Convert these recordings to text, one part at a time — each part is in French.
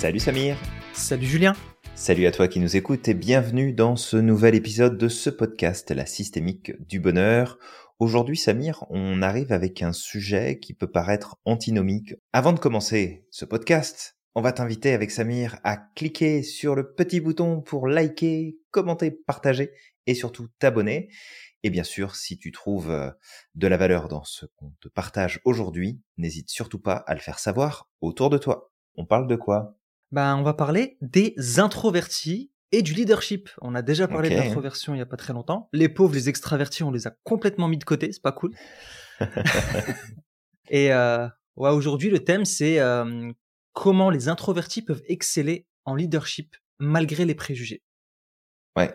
Salut Samir. Salut Julien. Salut à toi qui nous écoutes et bienvenue dans ce nouvel épisode de ce podcast, La systémique du bonheur. Aujourd'hui Samir, on arrive avec un sujet qui peut paraître antinomique. Avant de commencer ce podcast, on va t'inviter avec Samir à cliquer sur le petit bouton pour liker, commenter, partager et surtout t'abonner. Et bien sûr, si tu trouves euh, de la valeur dans ce qu'on te partage aujourd'hui, n'hésite surtout pas à le faire savoir autour de toi. On parle de quoi? Ben, on va parler des introvertis et du leadership. On a déjà parlé de l'introversion il y a pas très longtemps. Les pauvres, les extravertis, on les a complètement mis de côté, c'est pas cool. et euh, ouais, aujourd'hui, le thème, c'est euh, comment les introvertis peuvent exceller en leadership malgré les préjugés. Ouais,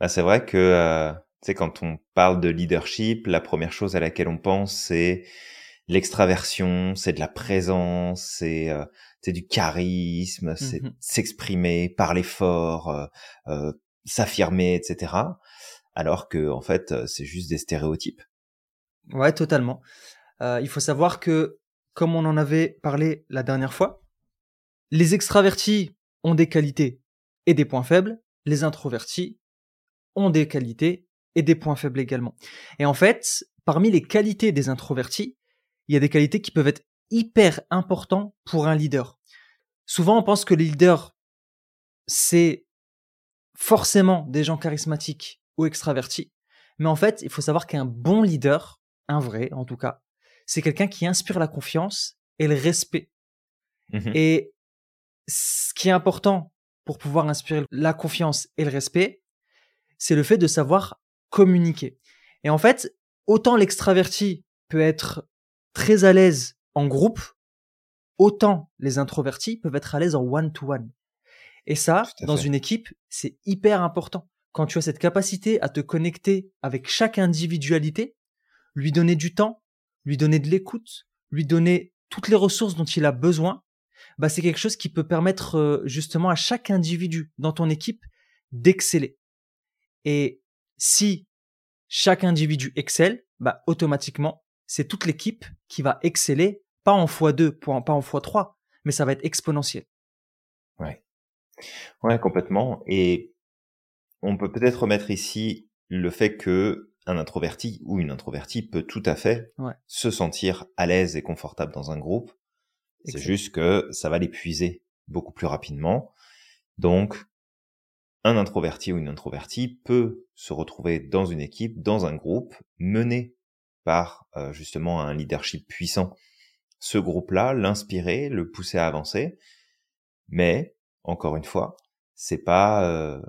ben, c'est vrai que euh, c'est quand on parle de leadership, la première chose à laquelle on pense, c'est l'extraversion, c'est de la présence, c'est euh, du charisme, c'est mmh s'exprimer, parler fort, euh, euh, s'affirmer, etc. Alors que en fait, c'est juste des stéréotypes. Ouais, totalement. il faut savoir que, comme on en avait parlé la dernière fois, les extravertis ont des qualités et des points faibles, les introvertis ont des qualités et des points faibles également. Et en fait, parmi les qualités des introvertis, il y a des qualités qui peuvent être hyper importantes pour un leader. Souvent, on pense que les leaders, c'est forcément des gens charismatiques ou extravertis. Mais en fait, il faut savoir qu'un bon leader, un vrai en tout cas, c'est quelqu'un qui inspire la confiance et le respect. Mmh et ce qui est important pour pouvoir inspirer la confiance et le respect, c'est le fait de savoir communiquer. Et en fait, autant l'extraverti peut être très à l'aise en groupe, autant les introvertis peuvent être à l'aise en one-to-one. Et ça, dans une équipe, c'est hyper important. Quand tu as cette capacité à te connecter avec chaque individualité, lui donner du temps, lui donner de l'écoute, lui donner toutes les ressources dont il a besoin, bah c'est quelque chose qui peut permettre euh, justement à chaque individu dans ton équipe d'exceller. Et si chaque individu excelle, bah, automatiquement, c'est toute l'équipe qui va exceller, pas en x2, pas en x3, mais ça va être exponentiel. Ouais. Ouais, complètement. Et on peut peut-être remettre ici le fait que un introverti ou une introvertie peut tout à fait se sentir à l'aise et confortable dans un groupe. C'est juste que ça va l'épuiser beaucoup plus rapidement. Donc, un introverti ou une introvertie peut se retrouver dans une équipe, dans un groupe, mené par euh, justement un leadership puissant. Ce groupe-là, l'inspirer, le pousser à avancer, mais encore une fois, c'est pas euh,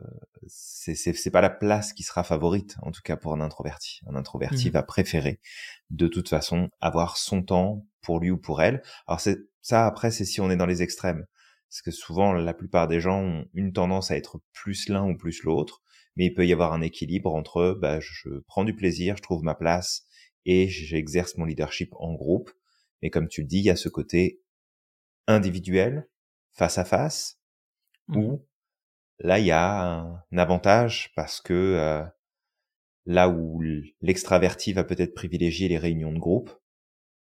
c'est pas la place qui sera favorite en tout cas pour un introverti. Un introverti mmh. va préférer de toute façon avoir son temps pour lui ou pour elle. Alors c'est ça après c'est si on est dans les extrêmes. Parce que souvent, la plupart des gens ont une tendance à être plus l'un ou plus l'autre, mais il peut y avoir un équilibre entre bah, je prends du plaisir, je trouve ma place et j'exerce mon leadership en groupe. Mais comme tu le dis, il y a ce côté individuel, face à face, où mmh là, il y a un, avantage parce que euh, là où l'extraverti va peut-être privilégier les réunions de groupe,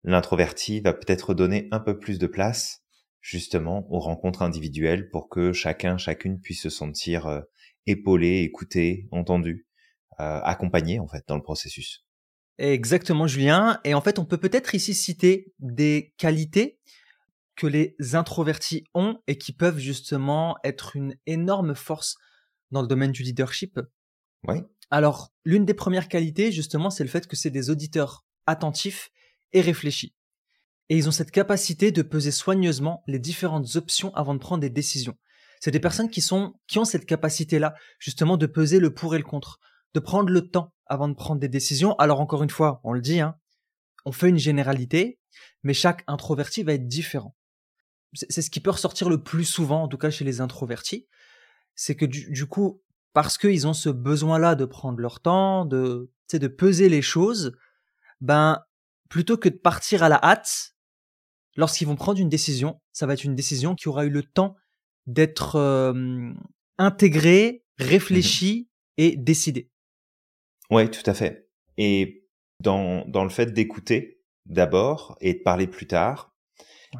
l'introverti va peut-être donner un peu plus de place justement aux rencontres individuelles pour que chacun, chacune puisse se sentir euh, épaulé, écouté, entendu, euh, accompagné en fait dans le processus. Exactement Julien. Et en fait, on peut peut-être ici citer des qualités que les introvertis ont et qui peuvent justement être une énorme force dans le domaine du leadership. Oui. Alors, l'une des premières qualités, justement, c'est le fait que c'est des auditeurs attentifs et réfléchis et ils ont cette capacité de peser soigneusement les différentes options avant de prendre des décisions. C'est des personnes qui sont qui ont cette capacité-là, justement, de peser le pour et le contre, de prendre le temps avant de prendre des décisions. Alors encore une fois, on le dit, hein, on fait une généralité, mais chaque introverti va être différent. C'est ce qui peut ressortir le plus souvent, en tout cas chez les introvertis, c'est que du, du, coup, parce qu'ils ont ce besoin-là de prendre leur temps, de, de peser les choses, ben plutôt que de partir à la hâte, lorsqu'ils vont prendre une décision, ça va être une décision qui aura eu le temps d'être euh, intégrée, réfléchie mmh et décidée. Oui, tout à fait. Et dans, dans le fait d'écouter d'abord et de parler plus tard,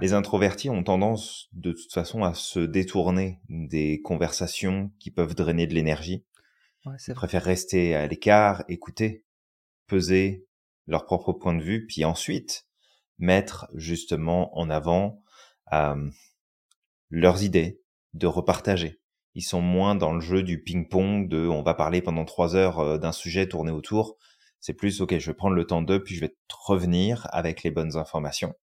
Les introvertis ont tendance de toute façon à se détourner des conversations qui peuvent drainer de l'énergie. Ouais, Ils préfèrent rester à l'écart, écouter, peser leur propre point de vue, puis ensuite mettre justement en avant euh, leurs idées, de repartager. Ils sont moins dans le jeu du ping-pong de on va parler pendant trois heures euh, d'un sujet tourné autour. C'est plus ok, je vais prendre le temps d'eux, puis je vais revenir avec les bonnes informations.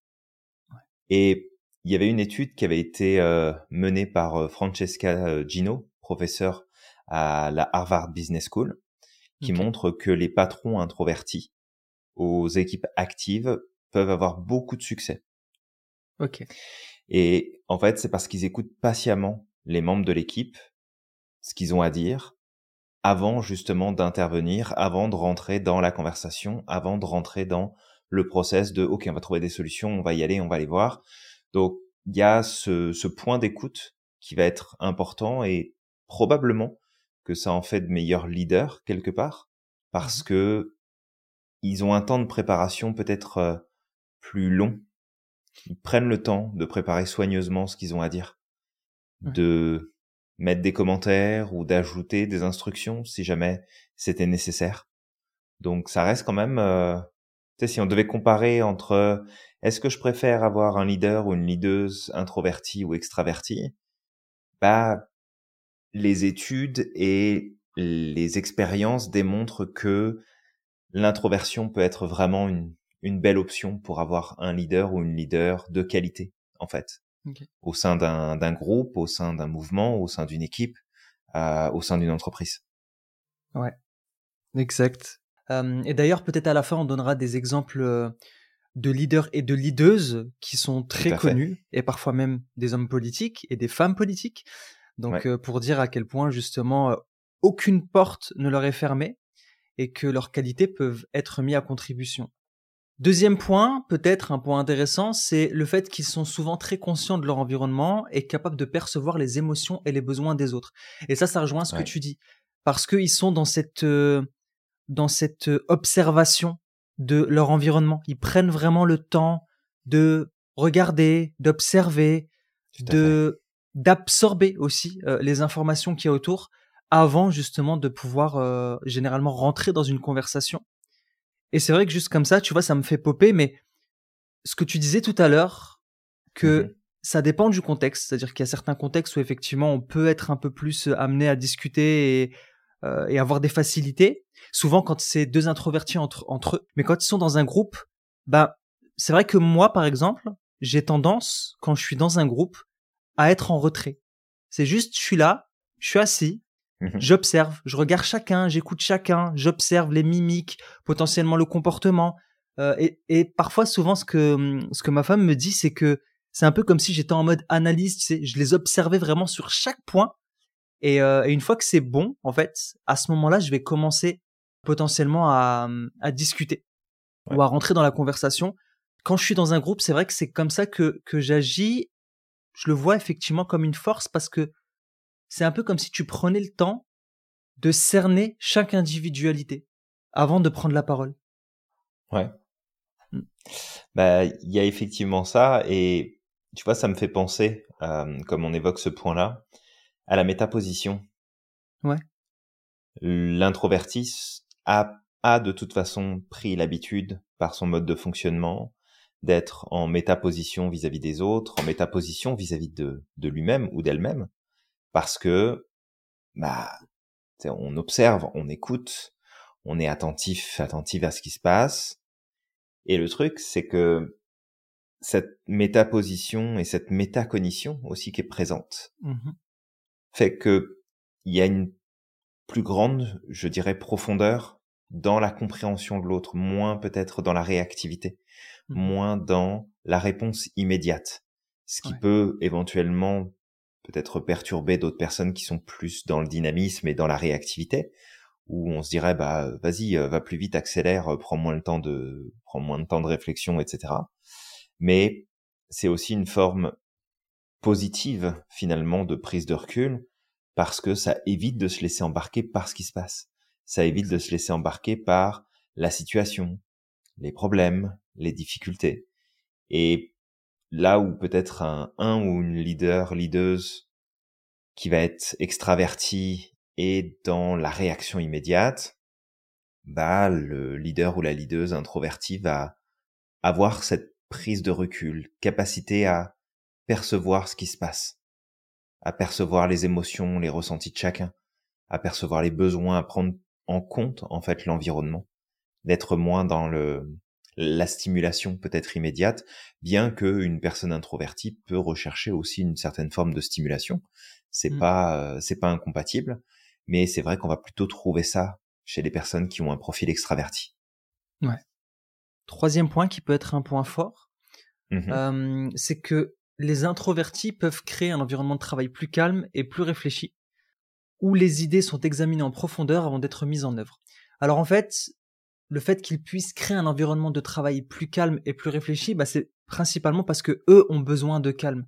Et il y avait une étude qui avait été euh, menée par euh, Francesca Gino, professeure à la Harvard Business School, qui montre que les patrons introvertis aux équipes actives peuvent avoir beaucoup de succès. Ok. Et en fait, c'est parce qu'ils écoutent patiemment les membres de l'équipe, ce qu'ils ont à dire, avant justement d'intervenir, avant de rentrer dans la conversation, avant de rentrer dans le process de OK, on va trouver des solutions, on va y aller, on va les voir. Donc il y a ce, ce point d'écoute qui va être important et probablement que ça en fait de meilleurs leaders quelque part parce mmh que ils ont un temps de préparation peut-être euh, plus long. Ils prennent le temps de préparer soigneusement ce qu'ils ont à dire, de mettre des commentaires ou d'ajouter des instructions si jamais c'était nécessaire. Donc ça reste quand même, euh, tu sais, si on devait comparer entre est-ce que je préfère avoir un leader ou une leaduse introvertie ou extravertie, bah les études et les expériences démontrent que l'introversion peut être vraiment une, une belle option pour avoir un leader ou une leader de qualité, en fait. Au sein d'un groupe, au sein d'un mouvement, au sein d'une équipe, euh, au sein d'une entreprise. Ouais, exact. Euh, et d'ailleurs, peut-être à la fin, on donnera des exemples euh, de leaders et de leadeuses qui sont très connus, et parfois même des hommes politiques et des femmes politiques. Donc, pour dire à quel point, justement, aucune porte ne leur est fermée et que leurs qualités peuvent être mises à contribution. Deuxième point, peut-être un point intéressant, c'est le fait qu'ils sont souvent très conscients de leur environnement et capables de percevoir les émotions et les besoins des autres. Et ça, ça rejoint ce que tu dis. Parce qu'ils sont dans cette, euh, dans cette observation de leur environnement. Ils prennent vraiment le temps de regarder, d'observer, de, d'absorber aussi euh, les informations qu'il y a autour avant justement de pouvoir euh, généralement rentrer dans une conversation et c'est vrai que juste comme ça, tu vois, ça me fait popper, mais ce que tu disais tout à l'heure, que mmh ça dépend du contexte, c'est-à-dire qu'il y a certains contextes où effectivement on peut être un peu plus euh, amené à discuter et, euh, et avoir des facilités. Souvent quand c'est deux introvertis entre, entre eux, mais quand ils sont dans un groupe, bah c'est vrai que moi par exemple, j'ai tendance quand je suis dans un groupe à être en retrait. C'est juste, je suis là, je suis assis, Mhm. J'observe, je regarde chacun, j'écoute chacun, j'observe les mimiques, potentiellement le comportement. Euh, et, parfois, souvent, ce que, ce que ma femme me dit, c'est que c'est un peu comme si j'étais en mode analyse, tu sais, je les observais vraiment sur chaque point. Et, euh, une fois que c'est bon, en fait, à ce moment-là, je vais commencer potentiellement à, à discuter ou à rentrer dans la conversation. Quand je suis dans un groupe, c'est vrai que c'est comme ça que, que j'agis. Je le vois effectivement comme une force parce que c'est un peu comme si tu prenais le temps de cerner chaque individualité avant de prendre la parole. Ouais. Mmh. Bah, il y a effectivement ça, et tu vois, ça me fait penser, euh, comme on évoque ce point-là, à la métaposition. Ouais. L'introverti a, a de toute façon pris l'habitude, par son mode de fonctionnement, d'être en métaposition vis-à-vis des autres, en métaposition vis-à-vis de, de lui-même ou d'elle-même parce que bah on observe, on écoute, on est attentif, attentif à ce qui se passe. Et le truc, c'est que cette métaposition et cette métacognition aussi qui est présente mmh fait que il y a une plus grande, je dirais, profondeur dans la compréhension de l'autre, moins peut-être dans la réactivité, mmh moins dans la réponse immédiate, ce qui peut éventuellement peut-être perturber d'autres personnes qui sont plus dans le dynamisme et dans la réactivité, où on se dirait bah vas-y euh, va plus vite, accélère, euh, prends moins le temps de prends moins de temps de réflexion, etc. Mais c'est aussi une forme positive finalement de prise de recul parce que ça évite de se laisser embarquer par ce qui se passe. Ça évite de se laisser embarquer par la situation, les problèmes, les difficultés. Et là où peut-être un, un ou une leader, leaduse qui va être extraverti et dans la réaction immédiate, bah, le leader ou la leaduse introvertie va avoir cette prise de recul, capacité à percevoir ce qui se passe, à percevoir les émotions, les ressentis de chacun, à percevoir les besoins, à prendre en compte, en fait, l'environnement, d'être moins dans le, la stimulation peut-être immédiate, bien que une personne introvertie peut rechercher aussi une certaine forme de stimulation. C'est mmh. pas, c'est pas incompatible, mais c'est vrai qu'on va plutôt trouver ça chez les personnes qui ont un profil extraverti. Ouais. Troisième point qui peut être un point fort, mmh c'est que les introvertis peuvent créer un environnement de travail plus calme et plus réfléchi, où les idées sont examinées en profondeur avant d'être mises en œuvre. Alors en fait, le fait qu'ils puissent créer un environnement de travail plus calme et plus réfléchi, bah c'est principalement parce que eux ont besoin de calme.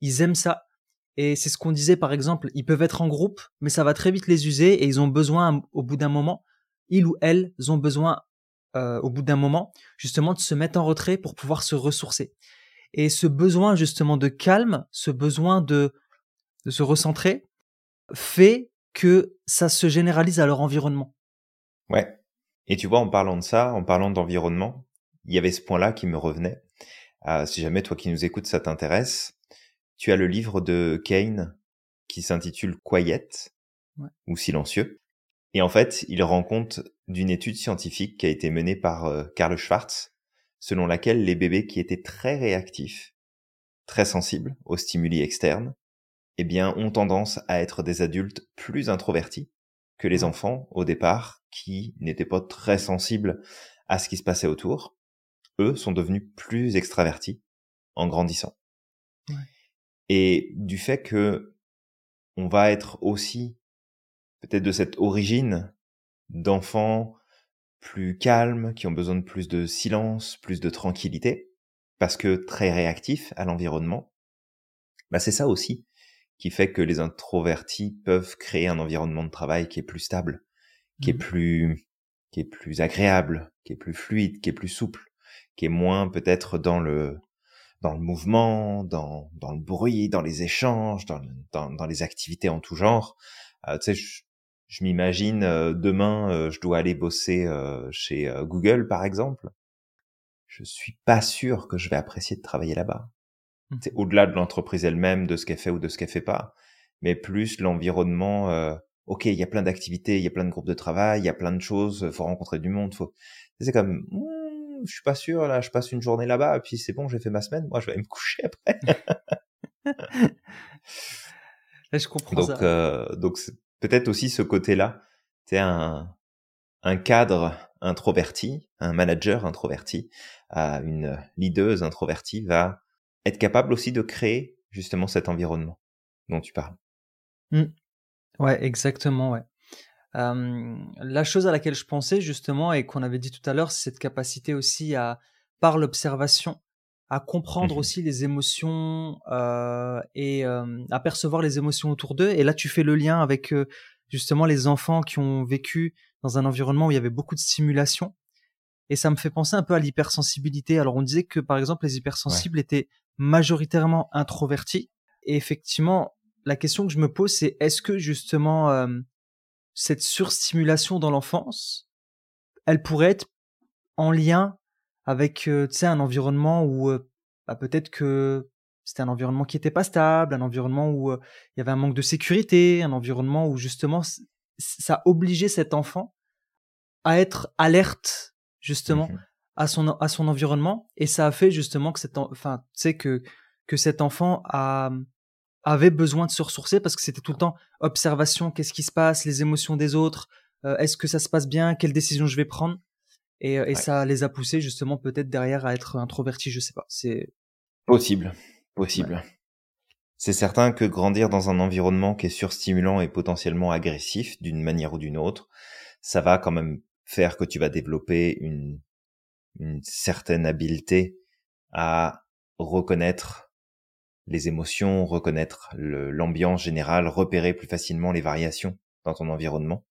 Ils aiment ça. Et c'est ce qu'on disait par exemple, ils peuvent être en groupe, mais ça va très vite les user et ils ont besoin au bout d'un moment, ils ou elles ont besoin euh, au bout d'un moment justement de se mettre en retrait pour pouvoir se ressourcer. Et ce besoin justement de calme, ce besoin de, de se recentrer, fait que ça se généralise à leur environnement. Ouais. Et tu vois, en parlant de ça, en parlant d'environnement, il y avait ce point-là qui me revenait. Euh, si jamais toi qui nous écoutes, ça t'intéresse, tu as le livre de Kane qui s'intitule Quiet ou Silencieux. Et en fait, il rend compte d'une étude scientifique qui a été menée par euh, Karl Schwartz, selon laquelle les bébés qui étaient très réactifs, très sensibles aux stimuli externes, eh bien, ont tendance à être des adultes plus introvertis que les enfants, au départ, qui n'étaient pas très sensibles à ce qui se passait autour. Eux sont devenus plus extravertis en grandissant. Ouais et du fait que on va être aussi peut-être de cette origine d'enfants plus calmes, qui ont besoin de plus de silence, plus de tranquillité, parce que très réactifs à l'environnement, bah c'est ça aussi qui fait que les introvertis peuvent créer un environnement de travail qui est plus stable, qui est mmh plus qui est plus agréable, qui est plus fluide, qui est plus souple, qui est moins peut-être dans le dans le mouvement, dans, dans le bruit, dans les échanges, dans, dans, dans les activités en tout genre. Euh, tu sais, je, je m'imagine euh, demain, euh, je dois aller bosser euh, chez Google, par exemple. Je suis pas sûr que je vais apprécier de travailler là-bas. Mmh. C'est au-delà de l'entreprise elle-même, de ce qu'elle fait ou de ce qu'elle fait pas, mais plus l'environnement. ok, il y a plein d'activités, il y a plein de groupes de travail, il y a plein de choses, faut rencontrer du monde, faut. C'est comme je suis pas sûr, là, je passe une journée là-bas, et puis c'est bon, j'ai fait ma semaine, moi je vais aller me coucher après. je comprends donc, ça. Euh, donc peut-être aussi ce côté-là, c'est un, un cadre introverti, un manager introverti, euh, une leaduse introvertie va être capable aussi de créer justement cet environnement dont tu parles. Mmh. Ouais, exactement, ouais la chose à laquelle je pensais justement et qu'on avait dit tout à l'heure, c'est cette capacité aussi à, par l'observation, à comprendre mmh aussi les émotions euh, et à percevoir les émotions autour d'eux. Et là, tu fais le lien avec justement les enfants qui ont vécu dans un environnement où il y avait beaucoup de stimulation. Et ça me fait penser un peu à l'hypersensibilité. Alors on disait que par exemple les hypersensibles étaient majoritairement introvertis. Et effectivement, la question que je me pose, c'est est-ce que justement cette surstimulation dans l'enfance, elle pourrait être en lien avec euh, un environnement où euh, bah, peut-être que c'était un environnement qui n'était pas stable, un environnement où euh, il y avait un manque de sécurité, un environnement où justement ça obligeait cet enfant à être alerte justement mmh à son à son environnement et ça a fait justement que cet enfin que que cet enfant a avait besoin de se ressourcer parce que c'était tout le temps observation, qu'est-ce qui se passe, les émotions des autres, euh, est-ce que ça se passe bien, quelle décision je vais prendre. Et, euh, ça les a poussés justement peut-être derrière à être introvertis, je sais pas. C'est possible, possible. C'est certain que grandir dans un environnement qui est surstimulant et potentiellement agressif d'une manière ou d'une autre, ça va quand même faire que tu vas développer une, une certaine habileté à reconnaître les émotions, reconnaître l'ambiance générale, repérer plus facilement les variations dans ton environnement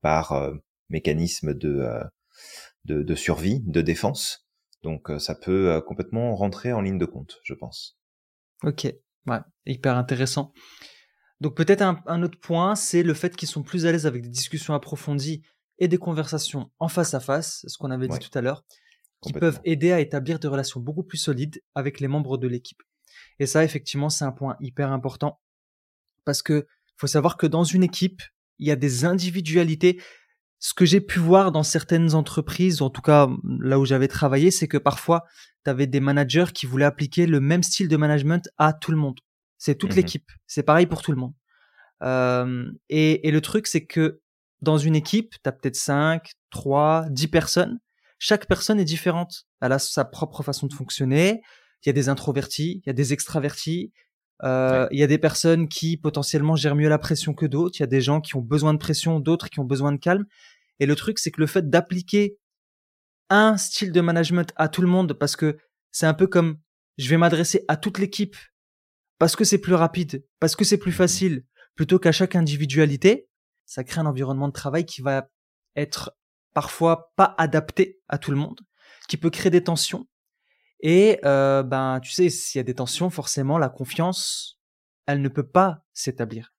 par euh, mécanisme de, euh, de, de, survie, de défense. Donc ça peut complètement rentrer en ligne de compte, je pense. Ok, ouais, hyper intéressant. Donc peut-être un, autre point, c'est le fait qu'ils sont plus à l'aise avec des discussions approfondies et des conversations en face à face, ce qu'on avait dit tout à l'heure, qui peuvent aider à établir des relations beaucoup plus solides avec les membres de l'équipe. Et ça, effectivement, c'est un point hyper important parce que faut savoir que dans une équipe, il y a des individualités. Ce que j'ai pu voir dans certaines entreprises, en tout cas là où j'avais travaillé, c'est que parfois, tu avais des managers qui voulaient appliquer le même style de management à tout le monde. C'est toute mmh l'équipe. C'est pareil pour tout le monde. Euh, et, et, le truc, c'est que dans une équipe, tu as peut-être 5, 3, 10 personnes. Chaque personne est différente. Elle a sa propre façon de fonctionner. Il y a des introvertis, il y a des extravertis, euh, il y a des personnes qui potentiellement gèrent mieux la pression que d'autres. Il y a des gens qui ont besoin de pression, d'autres qui ont besoin de calme. Et le truc, c'est que le fait d'appliquer un style de management à tout le monde, parce que c'est un peu comme je vais m'adresser à toute l'équipe parce que c'est plus rapide, parce que c'est plus facile, plutôt qu'à chaque individualité, ça crée un environnement de travail qui va être parfois pas adapté à tout le monde, qui peut créer des tensions, et euh, ben, tu sais, s'il y a des tensions, forcément, la confiance, elle ne peut pas s'établir.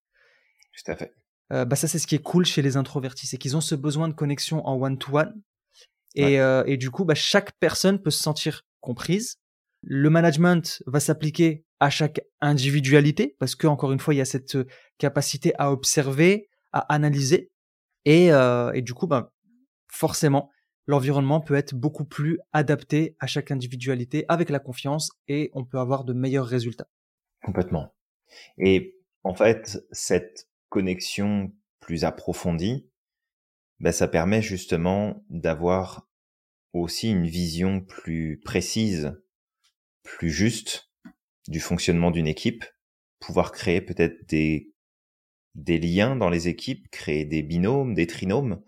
Tout à fait. Euh, bah ça, c'est ce qui est cool chez les introvertis, c'est qu'ils ont ce besoin de connexion en one-to-one. Et, euh, et, du coup, bah, chaque personne peut se sentir comprise. Le management va s'appliquer à chaque individualité, parce que encore une fois, il y a cette capacité à observer, à analyser. Et, euh, et du coup, bah, forcément, l'environnement peut être beaucoup plus adapté à chaque individualité avec la confiance et on peut avoir de meilleurs résultats. Complètement. Et en fait, cette connexion plus approfondie, ben, ça permet justement d'avoir aussi une vision plus précise, plus juste du fonctionnement d'une équipe, pouvoir créer peut-être des, des liens dans les équipes, créer des binômes, des trinômes,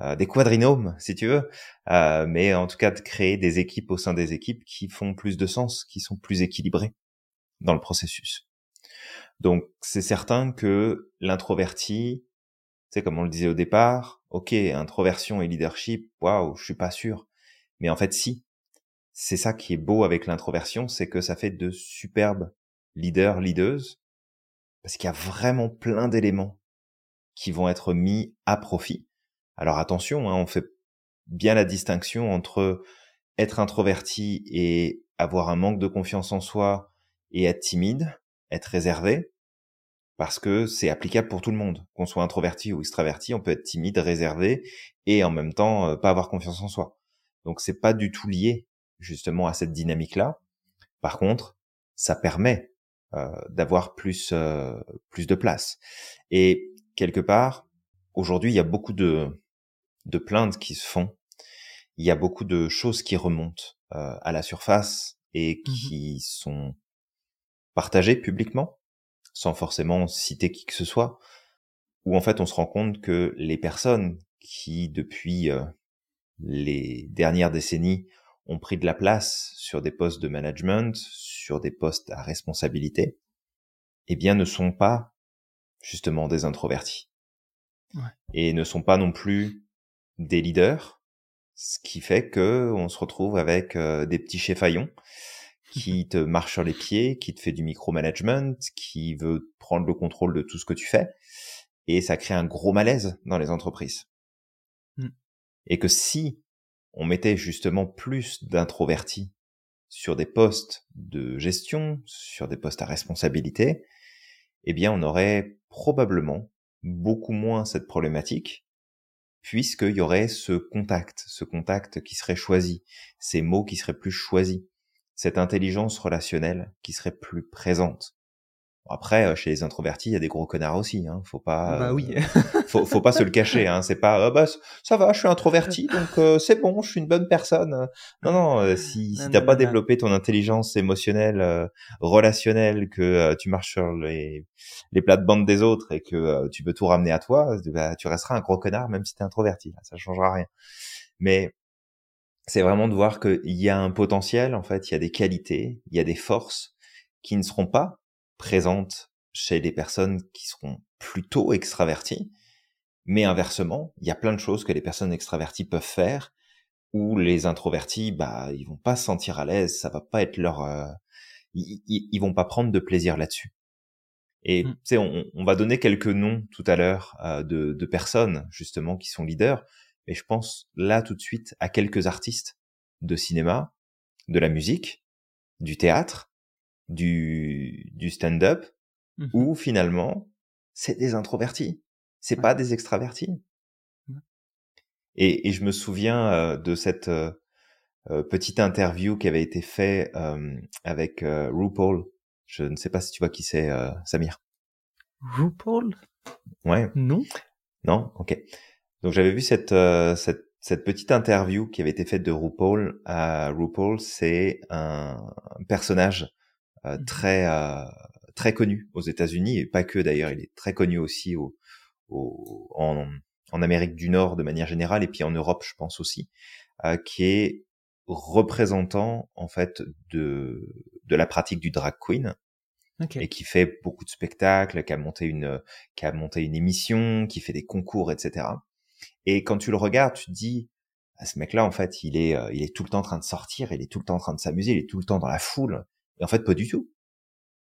euh, des quadrinomes, si tu veux, euh, mais en tout cas de créer des équipes au sein des équipes qui font plus de sens, qui sont plus équilibrées dans le processus. Donc c'est certain que l'introverti, c'est comme on le disait au départ, ok, introversion et leadership, waouh, je suis pas sûr, mais en fait si, c'est ça qui est beau avec l'introversion, c'est que ça fait de superbes leaders, leaders, parce qu'il y a vraiment plein d'éléments qui vont être mis à profit alors attention, hein, on fait bien la distinction entre être introverti et avoir un manque de confiance en soi et être timide, être réservé, parce que c'est applicable pour tout le monde. Qu'on soit introverti ou extraverti, on peut être timide, réservé et en même temps euh, pas avoir confiance en soi. Donc c'est pas du tout lié justement à cette dynamique-là. Par contre, ça permet euh, d'avoir plus euh, plus de place. Et quelque part, aujourd'hui, il y a beaucoup de de plaintes qui se font, il y a beaucoup de choses qui remontent euh, à la surface et mmh qui sont partagées publiquement, sans forcément citer qui que ce soit, où en fait on se rend compte que les personnes qui depuis euh, les dernières décennies ont pris de la place sur des postes de management, sur des postes à responsabilité, eh bien ne sont pas justement des introvertis. Et ne sont pas non plus des leaders, ce qui fait que on se retrouve avec euh, des petits chefaillons qui te marchent sur les pieds, qui te fait du micromanagement, qui veut prendre le contrôle de tout ce que tu fais, et ça crée un gros malaise dans les entreprises. Mmh. Et que si on mettait justement plus d'introvertis sur des postes de gestion, sur des postes à responsabilité, eh bien on aurait probablement beaucoup moins cette problématique puisqu'il y aurait ce contact, ce contact qui serait choisi, ces mots qui seraient plus choisis, cette intelligence relationnelle qui serait plus présente. Après, euh, chez les introvertis, il y a des gros connards aussi. Hein. Faut pas. Bah oui. Euh, faut, faut pas se le cacher. Hein. C'est pas. Ah bah ça va, je suis introverti, donc euh, c'est bon, je suis une bonne personne. Non, non. si si t'as pas développé ton intelligence émotionnelle, relationnelle, que tu marches sur les les plates-bandes des autres et que tu peux tout ramener à toi, bah, tu resteras un gros connard même si t'es introverti. Ça changera rien. Mais c'est vraiment de voir qu'il y a un potentiel. En fait, il y a des qualités, il y a des forces qui ne seront pas présente chez les personnes qui seront plutôt extraverties. Mais inversement, il y a plein de choses que les personnes extraverties peuvent faire où les introvertis, bah, ils vont pas se sentir à l'aise, ça va pas être leur, euh, ils, ils, vont pas prendre de plaisir là-dessus. Et mmh. tu sais, on, on, va donner quelques noms tout à l'heure euh, de, de, personnes justement qui sont leaders, mais je pense là tout de suite à quelques artistes de cinéma, de la musique, du théâtre, du, du stand-up, mmh où finalement c'est des introvertis, c'est pas des extravertis. Et, et, je me souviens euh, de cette euh, euh, petite interview qui avait été faite avec RuPaul. Je ne sais pas si tu vois qui c'est, Samir. RuPaul? Ouais. Non. Non? Ok. Donc j'avais vu cette, cette cette petite interview qui avait été faite de RuPaul. Euh, RuPaul, c'est un, personnage très très connu aux États-Unis et pas que d'ailleurs. Il est très connu aussi au, au en, en Amérique du Nord de manière générale et puis en Europe, je pense aussi, euh, qui est représentant en fait de de la pratique du drag queen et qui fait beaucoup de spectacles, qui a monté une qui a monté une émission, qui fait des concours, etc. Et quand tu le regardes, tu te dis ah, ce mec-là en fait, il est euh, il est tout le temps en train de sortir, il est tout le temps en train de s'amuser, il est tout le temps dans la foule. Et en fait, pas du tout.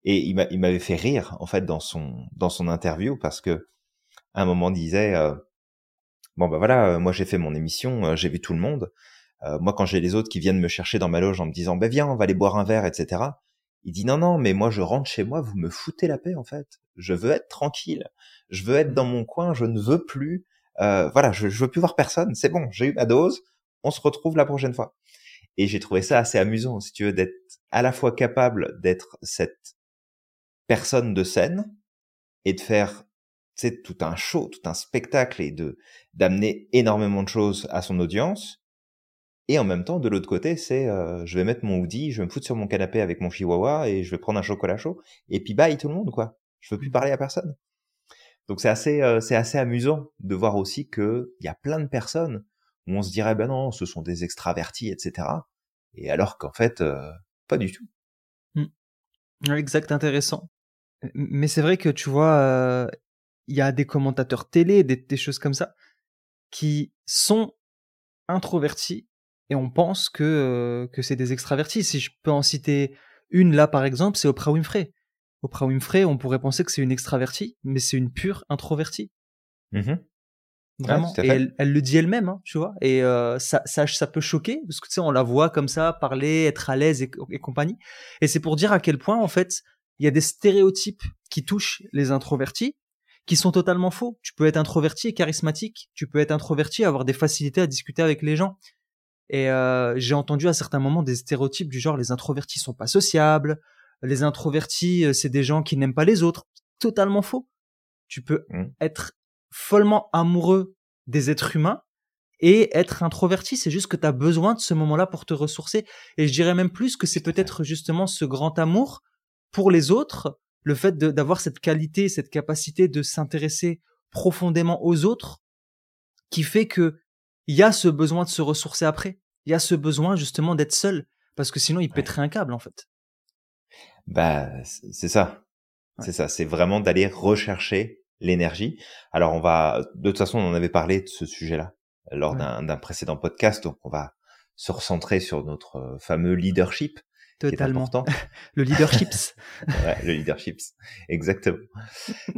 Et il m'avait fait rire en fait dans son dans son interview parce que à un moment il disait euh, bon bah voilà, euh, moi j'ai fait mon émission, euh, j'ai vu tout le monde. Euh, moi quand j'ai les autres qui viennent me chercher dans ma loge en me disant ben viens, on va aller boire un verre, etc. Il dit non non, mais moi je rentre chez moi, vous me foutez la paix en fait. Je veux être tranquille, je veux être dans mon coin, je ne veux plus. voilà, je, je veux plus voir personne. C'est bon, j'ai eu ma dose. On se retrouve la prochaine fois. Et j'ai trouvé ça assez amusant, si tu veux, d'être à la fois capable d'être cette personne de scène et de faire c'est tout un show, tout un spectacle et de d'amener énormément de choses à son audience. Et en même temps, de l'autre côté, c'est euh, je vais mettre mon hoodie, je vais me foutre sur mon canapé avec mon chihuahua et je vais prendre un chocolat chaud et puis bye tout le monde quoi. Je veux plus parler à personne. Donc c'est assez euh, c'est assez amusant de voir aussi que il y a plein de personnes où on se dirait ben non, ce sont des extravertis etc. Et alors qu'en fait euh, pas du tout. Mmh. Exact, intéressant. Mais c'est vrai que tu vois, il y a des commentateurs télé, des, choses comme ça, qui sont introvertis et on pense que, euh, que c'est des extravertis. Si je peux en citer une là, par exemple, c'est Oprah Winfrey. Oprah Winfrey, on pourrait penser que c'est une extravertie, mais c'est une pure introvertie. Mmh Vraiment. et elle, elle, le dit elle-même, hein, tu vois. Et euh, ça, ça, ça peut choquer, parce que tu sais, on la voit comme ça, parler, être à l'aise et, et compagnie. Et c'est pour dire à quel point, en fait, il y a des stéréotypes qui touchent les introvertis, qui sont totalement faux. Tu peux être introverti et charismatique, tu peux être introverti et avoir des facilités à discuter avec les gens. Et euh, j'ai entendu à certains moments des stéréotypes du genre les introvertis sont pas sociables, les introvertis euh, c'est des gens qui n'aiment pas les autres. Totalement faux. Tu peux mmh. être follement amoureux des êtres humains et être introverti, c'est juste que tu as besoin de ce moment-là pour te ressourcer. Et je dirais même plus que c'est peut-être justement ce grand amour pour les autres le fait d'avoir cette qualité, cette capacité de s'intéresser profondément aux autres, qui fait que il y a ce besoin de se ressourcer après. Il y a ce besoin justement d'être seul, parce que sinon il pèterait un câble en fait. Bah c'est ça, c'est ça, c'est vraiment d'aller rechercher l'énergie. Alors on va, de toute façon on en avait parlé de ce sujet-là lors d'un précédent podcast, donc on va se recentrer sur notre euh, fameux leadership Totalement. le leadership. ouais, le leadership. Exactement.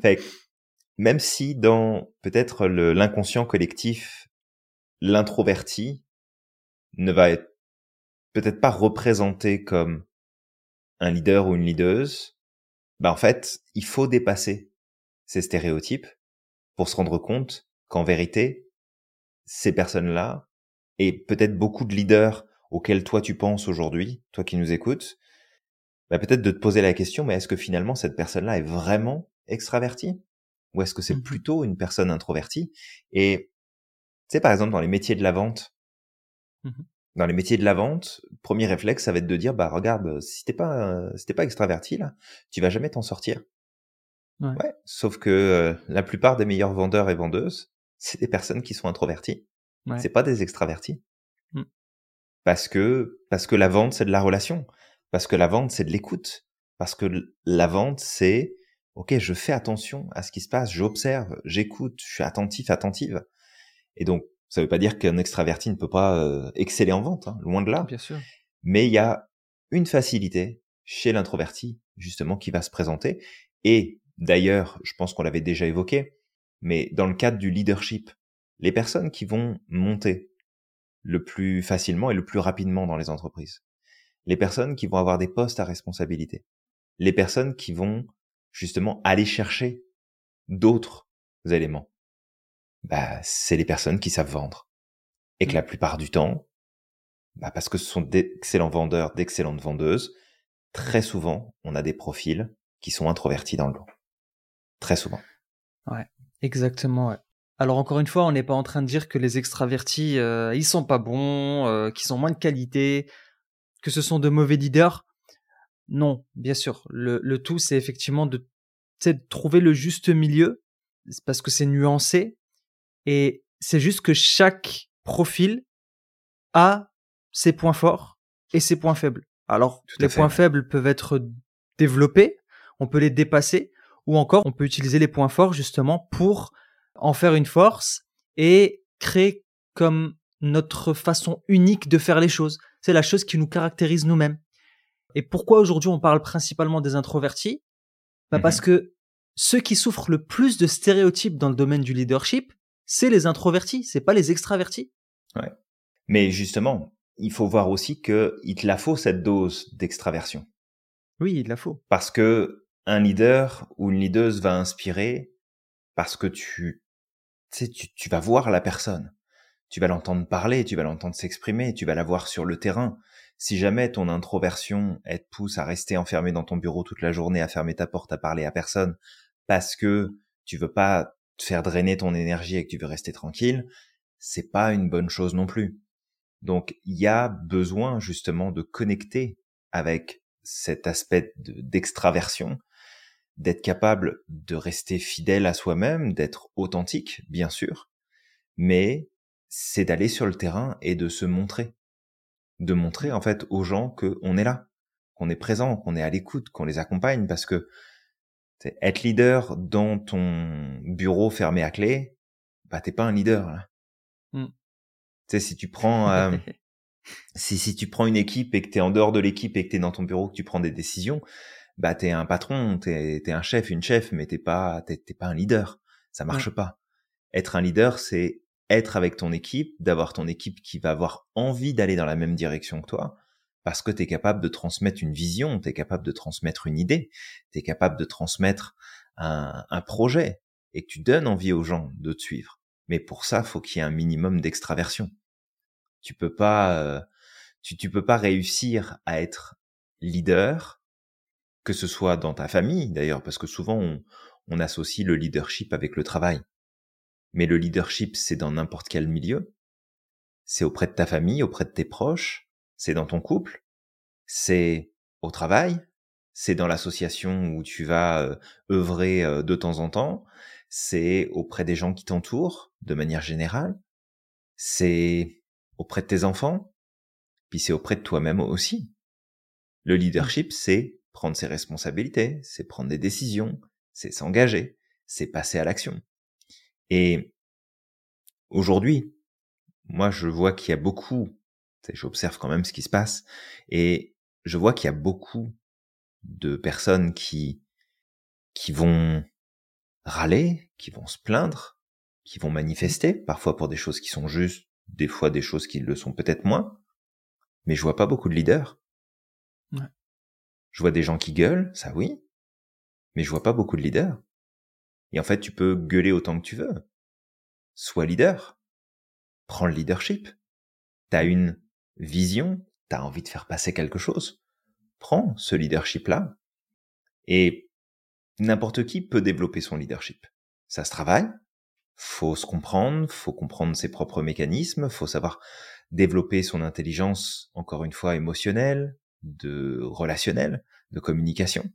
Fait, même si dans peut-être l'inconscient collectif, l'introverti ne va être peut-être pas représenté comme un leader ou une leaduse, bah en fait, il faut dépasser ces stéréotypes pour se rendre compte qu'en vérité, ces personnes-là, et peut-être beaucoup de leaders auquel toi tu penses aujourd'hui, toi qui nous écoutes, bah peut-être de te poser la question, mais est-ce que finalement cette personne-là est vraiment extravertie? Ou est-ce que c'est mmh plutôt une personne introvertie? Et tu sais, par exemple, dans les métiers de la vente, mmh dans les métiers de la vente, premier réflexe, ça va être de dire, bah regarde, si t'es pas, si t'es pas extraverti là, tu vas jamais t'en sortir. Ouais. Sauf que euh, la plupart des meilleurs vendeurs et vendeuses, c'est des personnes qui sont introverties. Ouais. C'est pas des extravertis. Parce que, parce que la vente, c'est de la relation. Parce que la vente, c'est de l'écoute. Parce que la vente, c'est, OK, je fais attention à ce qui se passe, j'observe, j'écoute, je suis attentif, attentive. Et donc, Ça veut pas dire qu'un extraverti ne peut pas euh, exceller en vente, hein, loin de là. Bien sûr. Mais il y a une facilité chez l'introverti, justement, qui va se présenter. Et d'ailleurs, je pense qu'on l'avait déjà évoqué, mais dans le cadre du leadership, les personnes qui vont monter le plus facilement et le plus rapidement dans les entreprises, les personnes qui vont avoir des postes à responsabilité, les personnes qui vont justement aller chercher d'autres éléments, bah, c'est les personnes qui savent vendre. Et que mmh. la plupart du temps, bah, parce que ce sont d'excellents vendeurs, d'excellentes vendeuses, très souvent, on a des profils qui sont introvertis dans le lot. Très souvent. Ouais, exactement. Ouais. Alors encore une fois, on n'est pas en train de dire que les extravertis, euh, ils sont pas bons, euh, qu'ils sont moins de qualité, que ce sont de mauvais leaders. Non, bien sûr. Le, le tout, c'est effectivement de, de trouver le juste milieu, parce que c'est nuancé, et c'est juste que chaque profil a ses points forts et ses points faibles. Alors, les points faibles peuvent être développés, on peut les dépasser, ou encore on peut utiliser les points forts justement pour en faire une force et créer comme notre façon unique de faire les choses. C'est la chose qui nous caractérise nous-mêmes. Et pourquoi aujourd'hui on parle principalement des introvertis? Bah Parce mhm. que ceux qui souffrent le plus de stéréotypes dans le domaine du leadership, c'est les introvertis, c'est pas les extravertis. Ouais. Mais justement, il faut voir aussi que il te la faut cette dose d'extraversion. Oui, il la faut. Parce que un leader ou une leaduse va inspirer parce que tu, tu, tu vas voir la personne. Tu vas l'entendre parler, tu vas l'entendre s'exprimer, tu vas la voir sur le terrain. Si jamais ton introversion, elle te pousse à rester enfermé dans ton bureau toute la journée, à fermer ta porte, à parler à personne, parce que tu veux pas te faire drainer ton énergie et que tu veux rester tranquille, c'est pas une bonne chose non plus. Donc, il y a besoin justement de connecter avec cet aspect d'extraversion, d'être capable de rester fidèle à soi-même, d'être authentique, bien sûr, mais c'est d'aller sur le terrain et de se montrer, de montrer en fait aux gens qu'on est là, qu'on est présent, qu'on est à l'écoute, qu'on les accompagne, parce que être leader dans ton bureau fermé à clé, bah t'es pas un leader. Là. Mmh. Tu sais, si tu prends euh, si si tu prends une équipe et que t'es en dehors de l'équipe et que t'es dans ton bureau que tu prends des décisions, bah t'es un patron, t'es es un chef, une chef, mais t'es pas t'es pas un leader. Ça marche pas. Être un leader, c'est être avec ton équipe, d'avoir ton équipe qui va avoir envie d'aller dans la même direction que toi, parce que tu es capable de transmettre une vision, tu es capable de transmettre une idée, tu es capable de transmettre un, un, projet, et que tu donnes envie aux gens de te suivre. Mais pour ça, faut qu'il y ait un minimum d'extraversion. Tu peux pas, euh, tu, tu peux pas réussir à être leader, que ce soit dans ta famille d'ailleurs, parce que souvent on, associe le leadership avec le travail. Mais le leadership, c'est dans n'importe quel milieu. C'est auprès de ta famille, auprès de tes proches, c'est dans ton couple, c'est au travail, c'est dans l'association où tu vas euh, œuvrer euh, de temps en temps, c'est auprès des gens qui t'entourent de manière générale, c'est auprès de tes enfants, puis c'est auprès de toi-même aussi. Le leadership, c'est prendre ses responsabilités, c'est prendre des décisions, c'est s'engager, c'est passer à l'action. Et aujourd'hui, moi, je vois qu'il y a beaucoup J'observe quand même ce qui se passe et je vois qu'il y a beaucoup de personnes qui qui vont râler, qui vont se plaindre, qui vont manifester, parfois pour des choses qui sont justes, des fois des choses qui le sont peut-être moins. Mais je vois pas beaucoup de leaders. Je vois des gens qui gueulent, ça oui, mais je vois pas beaucoup de leaders. Et en fait, tu peux gueuler autant que tu veux. Sois leader. Prends le leadership. T'as une vision, tu as envie de faire passer quelque chose, prends ce leadership-là. Et n'importe qui peut développer son leadership. Ça se travaille, faut se comprendre, faut comprendre ses propres mécanismes, faut savoir développer son intelligence, encore une fois, émotionnelle, de relationnelle, de communication.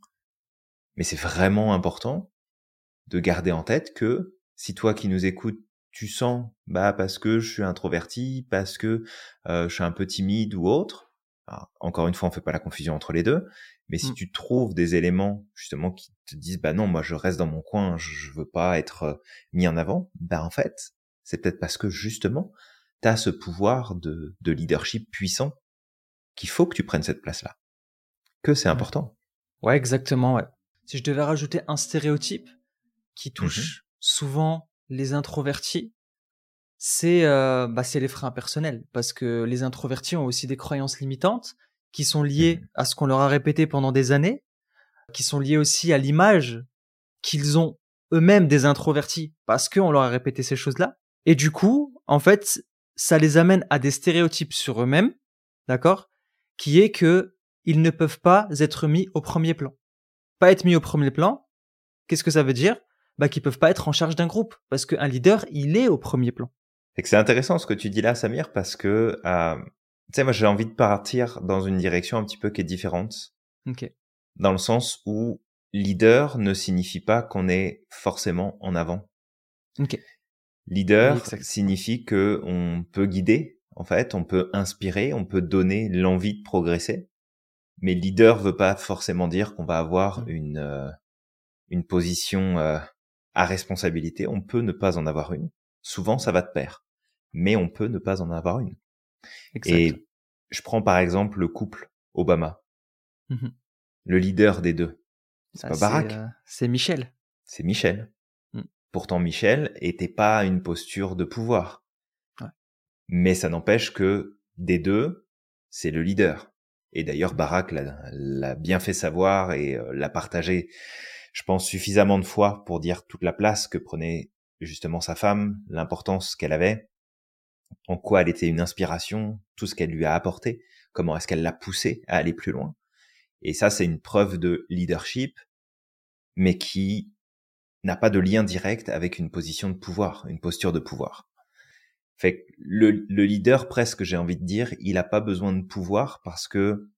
Mais c'est vraiment important de garder en tête que si toi qui nous écoutes, tu sens bah parce que je suis introverti, parce que euh, je suis un peu timide ou autre. encore une fois, on fait pas la confusion entre les deux, mais si mmh. tu trouves des éléments justement qui te disent bah non, moi je reste dans mon coin, je, veux pas être euh, mis en avant, bah en fait, c'est peut-être parce que justement, tu as ce pouvoir de, de leadership puissant qu'il faut que tu prennes cette place-là. Que c'est important. Ouais, exactement, ouais. Si je devais rajouter un stéréotype qui mmh touche souvent les introvertis, c'est euh, bah, c'est les freins personnels. Parce que les introvertis ont aussi des croyances limitantes qui sont liées mmh à ce qu'on leur a répété pendant des années, qui sont liées aussi à l'image qu'ils ont eux-mêmes des introvertis parce qu'on leur a répété ces choses-là. Et du coup, en fait, ça les amène à des stéréotypes sur eux-mêmes, d'accord? Qui est que ils ne peuvent pas être mis au premier plan. Pas être mis au premier plan, qu'est-ce que ça veut dire? Bah qu'ils peuvent pas être en charge d'un groupe parce qu'un leader, il est au premier plan. C'est intéressant ce que tu dis là, Samir, parce que euh, tu sais, moi j'ai envie de partir dans une direction un petit peu qui est différente. Ok. Dans le sens où leader ne signifie pas qu'on est forcément en avant. Ok. Leader signifie que on peut guider, en fait, on peut inspirer, on peut donner l'envie de progresser. Mais leader veut pas forcément dire qu'on va avoir mmh. une euh, une position euh, à responsabilité. On peut ne pas en avoir une. Souvent, ça va de pair, mais on peut ne pas en avoir une. Et je prends par exemple le couple Obama, mmh le leader des deux. C'est ah, pas Barack. Euh, c'est Michel. C'est Michel. Mmh. Pourtant, Michel était pas une posture de pouvoir. Mais ça n'empêche que des deux, c'est le leader. Et d'ailleurs, Barack l'a bien fait savoir et euh, l'a partagé, je pense, suffisamment de fois pour dire toute la place que prenait justement sa femme, l'importance qu'elle avait, en quoi elle était une inspiration, tout ce qu'elle lui a apporté, comment est-ce qu'elle l'a poussé à aller plus loin. Et ça, c'est une preuve de leadership, mais qui n'a pas de lien direct avec une position de pouvoir, une posture de pouvoir. Fait le, le leader, presque, j'ai envie de dire, il n'a pas besoin de pouvoir parce que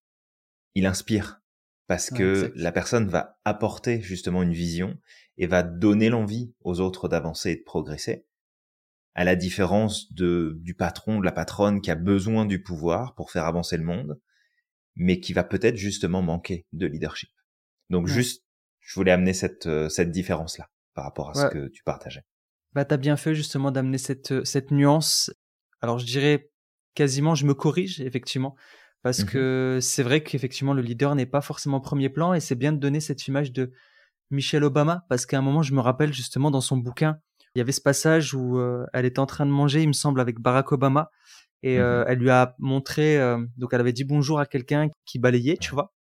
il inspire, parce que la personne va apporter justement une vision et va donner l'envie aux autres d'avancer et de progresser. À la différence de, du patron, de la patronne qui a besoin du pouvoir pour faire avancer le monde, mais qui va peut-être justement manquer de leadership. Donc juste, je voulais amener cette, euh, cette différence-là par rapport à ce que tu partageais. Bah, t'as bien fait justement d'amener cette, euh, cette nuance. Alors, je dirais quasiment, je me corrige, effectivement, parce mmh que c'est vrai qu'effectivement, le leader n'est pas forcément au premier plan et c'est bien de donner cette image de Michelle Obama parce qu'à un moment, je me rappelle justement dans son bouquin, il y avait ce passage où euh, elle était en train de manger, il me semble, avec Barack Obama et mmh euh, elle lui a montré, donc elle avait dit bonjour à quelqu'un qui balayait, tu vois.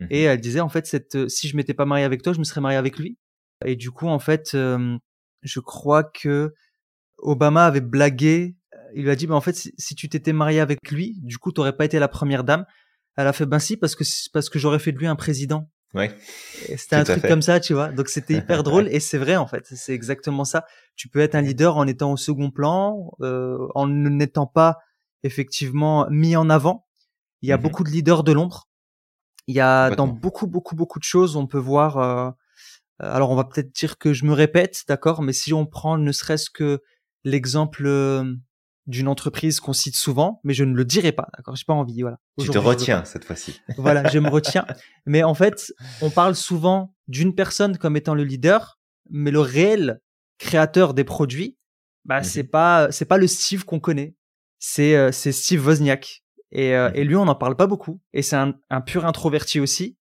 Mmh et elle disait en fait, cette, si je m'étais pas marié avec toi, je me serais marié avec lui. Et du coup, en fait, je crois que Obama avait blagué. Il lui a dit, bah, en fait, si, tu t'étais marié avec lui, du coup, t'aurais pas été la première dame. Elle a fait, ben si, parce que, parce que j'aurais fait de lui un président. Ouais. C'était un truc comme ça, tu vois. Donc c'était hyper drôle et c'est vrai en fait. C'est exactement ça. Tu peux être un leader en étant au second plan, euh, en n'étant pas effectivement mis en avant. Il y a mmh beaucoup de leaders de l'ombre. Il y a dans beaucoup beaucoup beaucoup de choses, on peut voir euh, alors on va peut-être dire que je me répète, d'accord, mais si on prend ne serait-ce que l'exemple euh, d'une entreprise qu'on cite souvent, mais je ne le dirai pas, d'accord, j'ai pas envie, voilà. Tu te retiens cette fois-ci. voilà, je me retiens. Mais en fait, on parle souvent d'une personne comme étant le leader, mais le réel créateur des produits, bah mmh c'est pas c'est pas le Steve qu'on connaît, c'est euh, c'est Steve Wozniak. Et, mmh et lui, on n'en parle pas beaucoup. Et c'est un, un pur introverti aussi.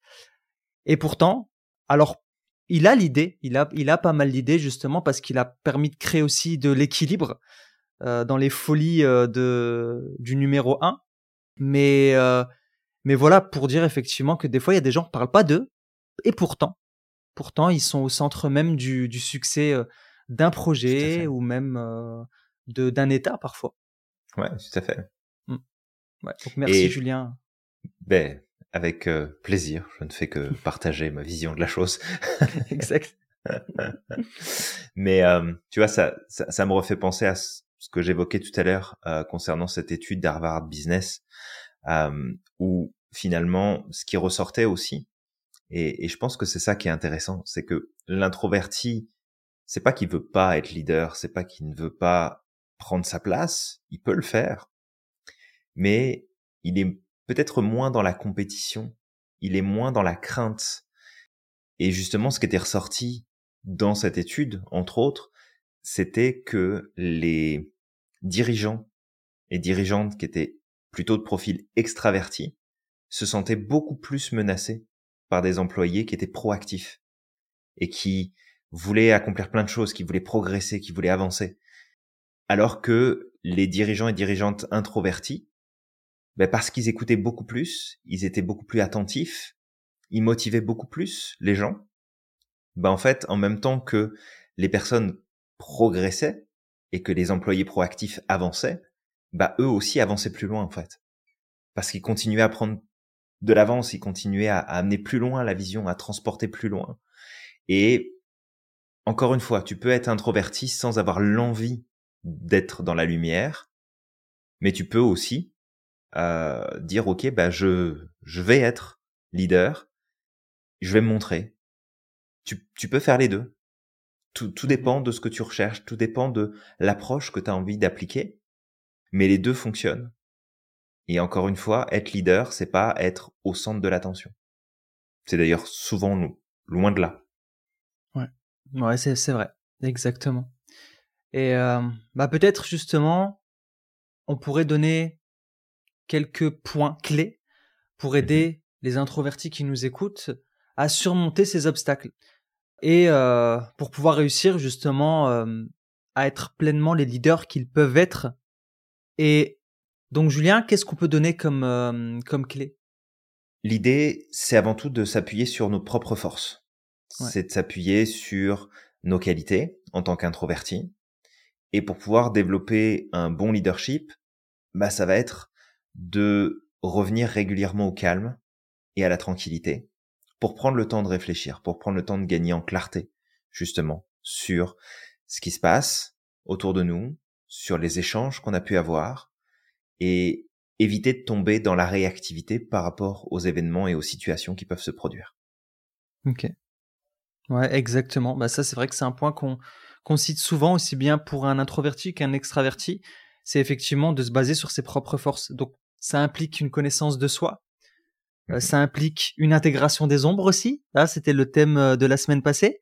Et pourtant, alors il a l'idée, il a, il a pas mal d'idées justement parce qu'il a permis de créer aussi de l'équilibre euh, dans les folies euh, de, du numéro 1. Mais, euh, mais voilà, pour dire effectivement que des fois, il y a des gens qui parlent pas d'eux, et pourtant, pourtant, ils sont au centre même du, du succès d'un projet ou même de d'un état parfois. Ouais, tout à fait. Mmh. Ouais, donc merci Julien. Ben, avec euh, plaisir. Je ne fais que partager ma vision de la chose. exact. Mais euh, tu vois, ça, ça, me refait penser à ce que j'évoquais tout à l'heure euh, concernant cette étude d'Harvard Business, où finalement, ce qui ressortait aussi, et, et je pense que c'est ça qui est intéressant, c'est que l'introverti, c'est pas qu'il veut pas être leader, c'est pas qu'il ne veut pas prendre sa place, il peut le faire, mais il est peut-être moins dans la compétition, il est moins dans la crainte. Et justement, ce qui était ressorti dans cette étude, entre autres, c'était que les dirigeants et dirigeantes qui étaient plutôt de profil extraverti se sentaient beaucoup plus menacés par des employés qui étaient proactifs et qui voulaient accomplir plein de choses, qui voulaient progresser, qui voulaient avancer. Alors que les dirigeants et dirigeantes introvertis, ben parce qu'ils écoutaient beaucoup plus, ils étaient beaucoup plus attentifs, ils motivaient beaucoup plus les gens, ben en fait, en même temps que les personnes progressaient et que les employés proactifs avançaient, bah eux aussi avançaient plus loin en fait, parce qu'ils continuaient à prendre de l'avance, ils continuaient à, amener plus loin la vision, à transporter plus loin. Et encore une fois, tu peux être introverti sans avoir l'envie d'être dans la lumière, mais tu peux aussi euh, dire ok, bah je je vais être leader, je vais me montrer. Tu, tu peux faire les deux. Tout, tout dépend de ce que tu recherches, tout dépend de l'approche que tu as envie d'appliquer, mais les deux fonctionnent. Et encore une fois, être leader, c'est pas être au centre de l'attention. C'est d'ailleurs souvent loin de là. Ouais, ouais, c'est c'est vrai, exactement. Et euh, bah peut-être justement, on pourrait donner quelques points clés pour mmh aider les introvertis qui nous écoutent à surmonter ces obstacles et euh, pour pouvoir réussir justement euh, à être pleinement les leaders qu'ils peuvent être. Et donc Julien, qu'est-ce qu'on peut donner comme, euh, comme clé? L'idée, c'est avant tout de s'appuyer sur nos propres forces. C'est de s'appuyer sur nos qualités en tant qu'introverti. Et pour pouvoir développer un bon leadership, bah, ça va être de revenir régulièrement au calme et à la tranquillité pour prendre le temps de réfléchir, pour prendre le temps de gagner en clarté, justement, sur ce qui se passe autour de nous, sur les échanges qu'on a pu avoir, et éviter de tomber dans la réactivité par rapport aux événements et aux situations qui peuvent se produire. Ok. Ouais, exactement. Bah ça, c'est vrai que c'est un point qu'on cite souvent, aussi bien pour un introverti qu'un extraverti. C'est effectivement de se baser sur ses propres forces. Donc, ça implique une connaissance de soi, euh, mhm. ça implique une intégration des ombres aussi. Là, c'était le thème euh, de la semaine passée.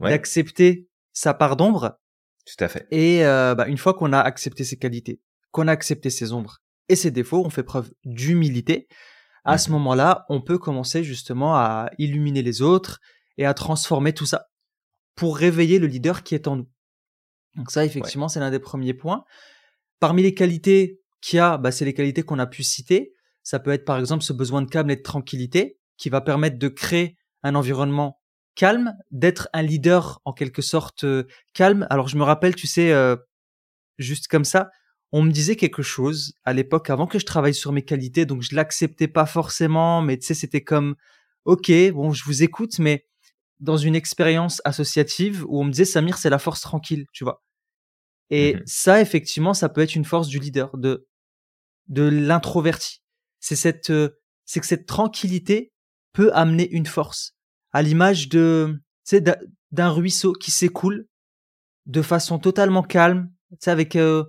D'accepter sa part d'ombre. Tout à fait. Et euh, bah, une fois qu'on a accepté ses qualités, qu'on a accepté ses ombres et ses défauts, on fait preuve d'humilité. À ce mhm. moment-là, on peut commencer justement à illuminer les autres et à transformer tout ça pour réveiller le leader qui est en nous. Donc ça, effectivement, c'est l'un des premiers points. Parmi les qualités qu'il y a, bah, c'est les qualités qu'on a pu citer. Ça peut être par exemple ce besoin de calme et de tranquillité qui va permettre de créer un environnement calme, d'être un leader en quelque sorte euh, calme. Alors je me rappelle, tu sais, euh, juste comme ça, on me disait quelque chose à l'époque avant que je travaille sur mes qualités, donc je l'acceptais pas forcément, mais tu sais, c'était comme, ok, bon, je vous écoute, mais dans une expérience associative où on me disait, Samir, c'est la force tranquille, tu vois. Et mmh ça, effectivement, ça peut être une force du leader, de, de l'introverti c'est cette, euh, c'est que cette tranquillité peut amener une force. À l'image de, d'un ruisseau qui s'écoule de façon totalement calme, avec euh,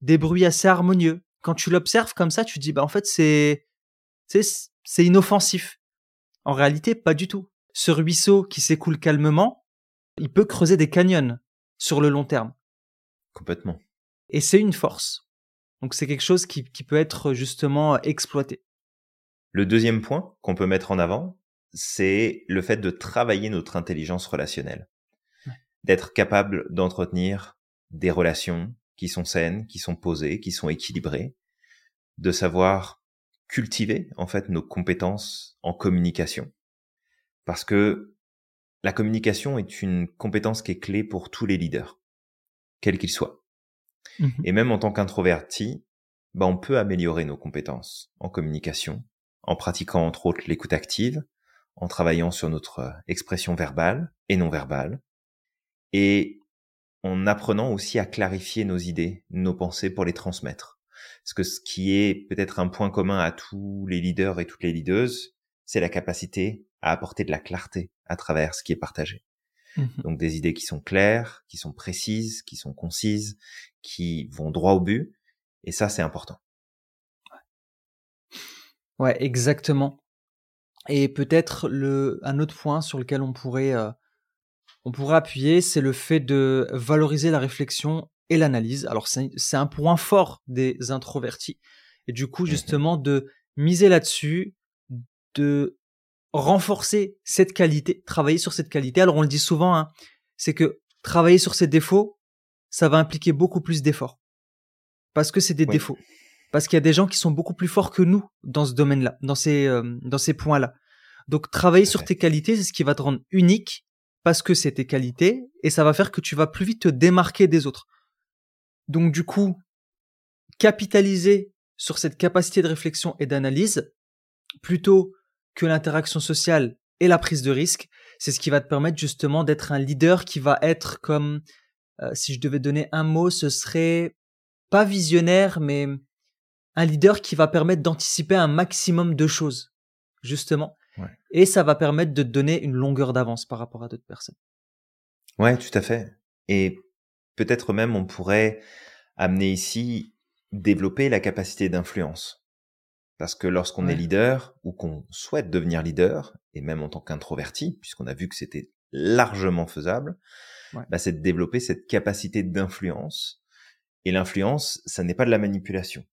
des bruits assez harmonieux. Quand tu l'observes comme ça, tu te dis, bah en fait c'est, c'est inoffensif. En réalité, pas du tout. Ce ruisseau qui s'écoule calmement, il peut creuser des canyons sur le long terme. Complètement. Et c'est une force. Donc c'est quelque chose qui, peut être justement exploité. Le deuxième point qu'on peut mettre en avant, c'est le fait de travailler notre intelligence relationnelle. D'être capable d'entretenir des relations qui sont saines, qui sont posées, qui sont équilibrées, de savoir cultiver en fait nos compétences en communication. Parce que la communication est une compétence qui est clé pour tous les leaders, quels qu'ils soient. Mmh Et même en tant qu'introverti, bah, on peut améliorer nos compétences en communication, en pratiquant entre autres l'écoute active, en travaillant sur notre euh, expression verbale et non verbale, et en apprenant aussi à clarifier nos idées, nos pensées pour les transmettre. Parce que ce qui est peut-être un point commun à tous les leaders et toutes les leaders, c'est la capacité à apporter de la clarté à travers ce qui est partagé. Mmh Donc des idées qui sont claires, qui sont précises, qui sont concises, qui vont droit au but. Et ça, c'est important. Ouais, exactement. Et peut-être le un autre point sur lequel on pourrait euh, on pourrait appuyer, c'est le fait de valoriser la réflexion et l'analyse. Alors c'est un point fort des introvertis. Et du coup, mmh justement, de miser là-dessus, de renforcer cette qualité, travailler sur cette qualité. Alors on le dit souvent, hein, c'est que travailler sur ses défauts, ça va impliquer beaucoup plus d'efforts. Parce que c'est des défauts. Parce qu'il y a des gens qui sont beaucoup plus forts que nous dans ce domaine-là, dans ces, euh, dans ces points-là. Donc travailler sur tes qualités, c'est ce qui va te rendre unique parce que c'est tes qualités et ça va faire que tu vas plus vite te démarquer des autres. Donc du coup, capitaliser sur cette capacité de réflexion et d'analyse plutôt que l'interaction sociale et la prise de risque, c'est ce qui va te permettre justement d'être un leader qui va être comme, euh, si je devais donner un mot, ce serait pas visionnaire, mais un leader qui va permettre d'anticiper un maximum de choses, justement. Et ça va permettre de te donner une longueur d'avance par rapport à d'autres personnes. Ouais, tout à fait. Et peut-être même on pourrait amener ici développer la capacité d'influence. Parce que lorsqu'on est leader ou qu'on souhaite devenir leader, et même en tant qu'introverti, puisqu'on a vu que c'était largement faisable, bah, c'est de développer cette capacité d'influence. Et l'influence, ça n'est pas de la manipulation.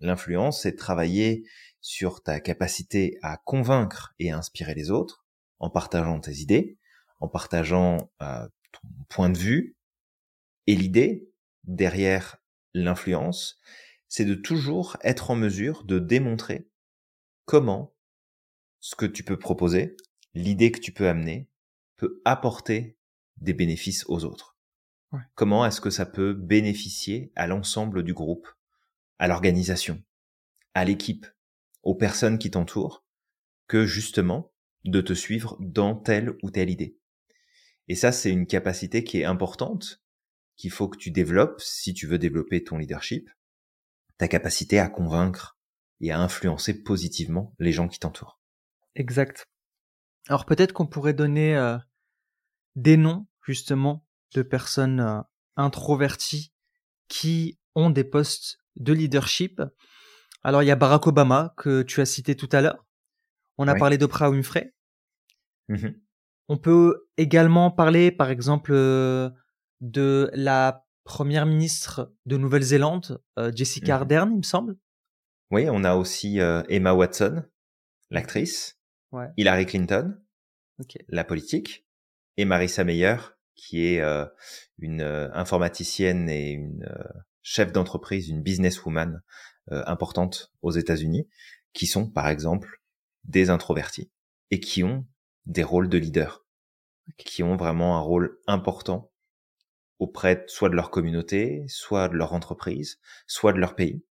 L'influence, c'est travailler sur ta capacité à convaincre et à inspirer les autres en partageant tes idées, en partageant euh, ton point de vue. Et l'idée derrière l'influence, c'est de toujours être en mesure de démontrer comment ce que tu peux proposer, l'idée que tu peux amener, peut apporter des bénéfices aux autres. Comment est-ce que ça peut bénéficier à l'ensemble du groupe, à l'organisation, à l'équipe, aux personnes qui t'entourent, que justement de te suivre dans telle ou telle idée? Et ça, c'est une capacité qui est importante, qu'il faut que tu développes si tu veux développer ton leadership, ta capacité à convaincre et à influencer positivement les gens qui t'entourent. Exact. Alors peut-être qu'on pourrait donner euh, des noms justement de personnes euh, introverties qui ont des postes de leadership. Alors il y a Barack Obama que tu as cité tout à l'heure. On a parlé d'Oprah Winfrey. Mmh On peut également parler, par exemple, euh, de la première ministre de Nouvelle-Zélande, euh, Jessica mmh Ardern, il me semble. Oui, on a aussi euh, Emma Watson, l'actrice, Hillary Clinton, la politique, et Marissa Meyer, qui est une informaticienne et une chef d'entreprise, une businesswoman euh, importantes aux États-Unis, qui sont par exemple des introvertis et qui ont des rôles de leader, qui ont vraiment un rôle important auprès soit de leur communauté, soit de leur entreprise, soit de leur pays,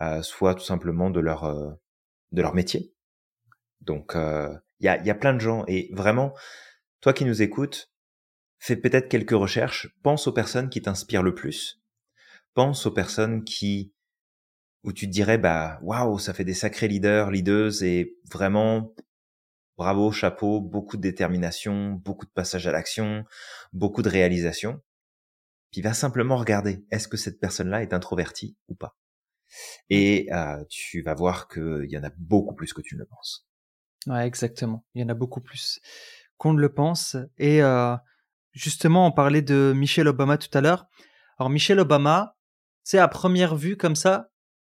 euh, soit tout simplement de leur euh, de leur métier. Donc il y, a, y a plein de gens et vraiment, toi qui nous écoutes, fais peut-être quelques recherches, pense aux personnes qui t'inspirent le plus, pense aux personnes qui où tu te dirais bah waouh ça fait des sacrés leaders leaders et vraiment bravo chapeau beaucoup de détermination beaucoup de passage à l'action beaucoup de réalisation. Puis va simplement regarder est-ce que cette personne-là est introvertie ou pas? Et euh, tu vas voir qu'il y en a beaucoup plus que tu ne le penses. Ouais exactement. Il y en a beaucoup plus qu'on ne le pense et euh, justement on parlait de Michelle Obama tout à l'heure alors Michelle Obama c'est à première vue comme ça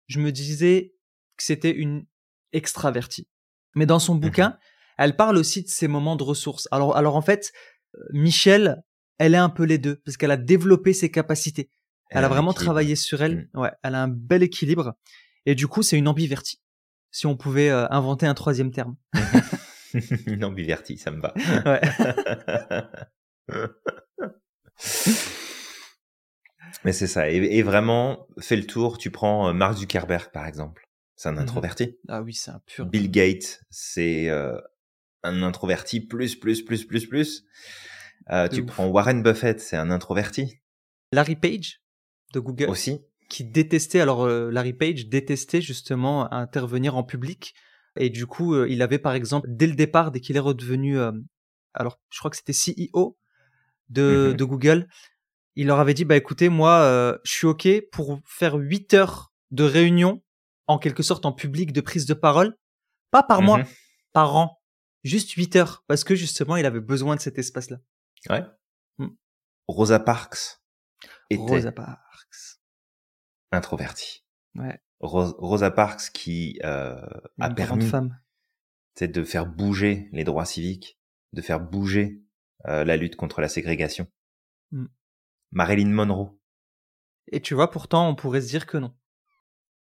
je me disais que c'était une extravertie. Mais dans son mmh bouquin, elle parle aussi de ses moments de ressources. Alors, alors en fait, euh, Michelle, elle est un peu les deux parce qu'elle a développé ses capacités. Elle, a vraiment travaillé sur elle. Mmh. Ouais, elle a un bel équilibre. Et du coup, c'est une ambivertie. Si on pouvait euh, inventer un troisième terme. une ambivertie, ça me va. Ouais. Mais c'est ça. Et, vraiment, fais le tour. Tu prends euh, Mark Zuckerberg, par exemple. C'est un mmh introverti. Ah oui, c'est un pur. Bill Gates, c'est euh, un introverti plus, plus, plus, plus, plus. Euh, tu prends Warren Buffett, c'est un introverti. Larry Page de Google. Aussi. Qui détestait, alors Larry Page détestait justement intervenir en public. Et du coup, il avait par exemple, dès le départ, dès qu'il est redevenu, alors je crois que c'était CEO de, mmh de Google, il leur avait dit bah écoutez moi euh, je suis ok pour faire 8 heures de réunion en quelque sorte en public de prise de parole pas par mois mhm. par an juste 8 heures parce que justement il avait besoin de cet espace là ouais mm. Rosa Parks était Rosa Parks. introvertie. Ouais. Rosa Parks qui euh, a permis femme. de faire bouger les droits civiques, de faire bouger euh, la lutte contre la ségrégation. Mm. Marilyn Monroe. Et tu vois, pourtant, on pourrait se dire que non.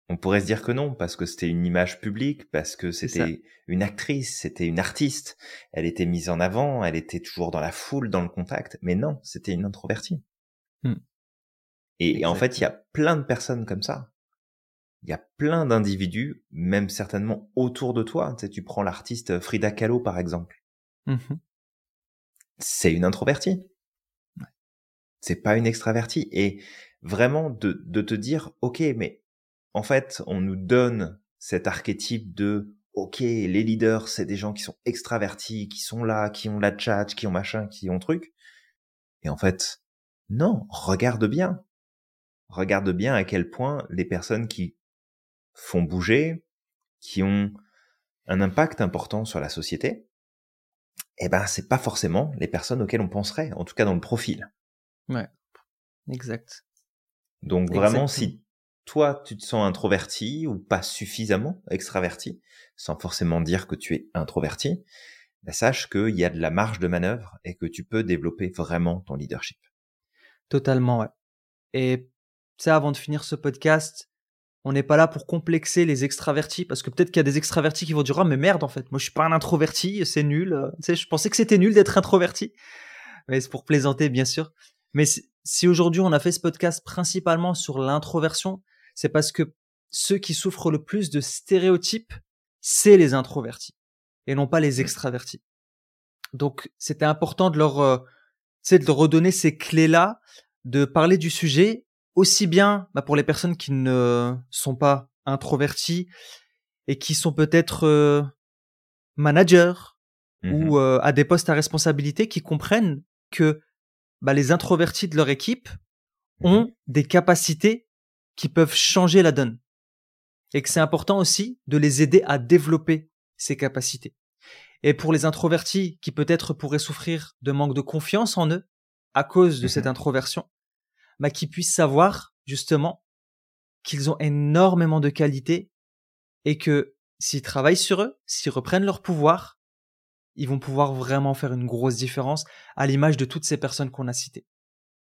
On pourrait se dire que non, parce que c'était une image publique, parce que c'était une actrice, c'était une artiste. Elle était mise en avant, elle était toujours dans la foule, dans le contact. Mais non, c'était une introvertie. Hmm. Et, en fait, il y a plein de personnes comme ça. Il y a plein d'individus, même certainement autour de toi. Tu, sais, tu prends l'artiste Frida Kahlo, par exemple. Mmh C'est une introvertie. C'est pas une extravertie. Et vraiment de, de te dire, OK, mais en fait, on nous donne cet archétype de OK, les leaders, c'est des gens qui sont extravertis, qui sont là, qui ont la chat, qui ont machin, qui ont truc. Et en fait, non, regarde bien. Regarde bien à quel point les personnes qui font bouger, qui ont un impact important sur la société, eh ben, c'est pas forcément les personnes auxquelles on penserait, en tout cas dans le profil. Ouais. Exact. Donc vraiment, si toi, tu te sens introverti ou pas suffisamment extraverti, sans forcément dire que tu es introverti, bah, sache qu'il y a de la marge de manœuvre et que tu peux développer vraiment ton leadership. Totalement, ouais. Et ça, avant de finir ce podcast, on n'est pas là pour complexer les extravertis, parce que peut-être qu'il y a des extravertis qui vont dire, oh, mais merde, en fait, moi, je suis pas un introverti, c'est nul. Tu sais, je pensais que c'était nul d'être introverti. Mais c'est pour plaisanter, bien sûr. Mais si aujourd'hui on a fait ce podcast principalement sur l'introversion, c'est parce que ceux qui souffrent le plus de stéréotypes, c'est les introvertis et non pas les mmh. extravertis. Donc c'était important de leur, euh, de leur redonner ces clés-là, de parler du sujet aussi bien bah, pour les personnes qui ne sont pas introvertis et qui sont peut-être euh, managers mmh ou euh, à des postes à responsabilité, qui comprennent que bah, les introvertis de leur équipe mmh ont des capacités qui peuvent changer la donne. Et que c'est important aussi de les aider à développer ces capacités. Et pour les introvertis qui peut-être pourraient souffrir de manque de confiance en eux à cause de cette mhm. introversion, bah, qu'ils puissent savoir justement qu'ils ont énormément de qualités et que s'ils travaillent sur eux, s'ils reprennent leur pouvoir, ils vont pouvoir vraiment faire une grosse différence à l'image de toutes ces personnes qu'on a citées.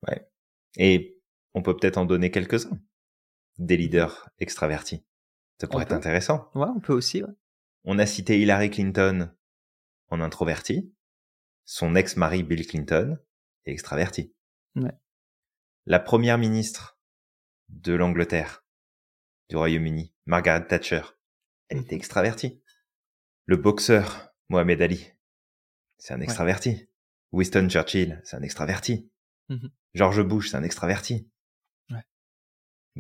Ouais. Et on peut peut-être en donner quelques-uns des leaders extravertis. Ça pourrait être intéressant. Ouais, on peut aussi. Ouais. On a cité Hillary Clinton en introverti. Son ex-mari Bill Clinton est extraverti. Ouais. La première ministre de l'Angleterre, du Royaume-Uni, Margaret Thatcher, elle était extravertie. Le boxeur Mohamed Ali, c'est un extraverti. Winston Churchill, c'est un extraverti. Mmh George Bush, c'est un extraverti.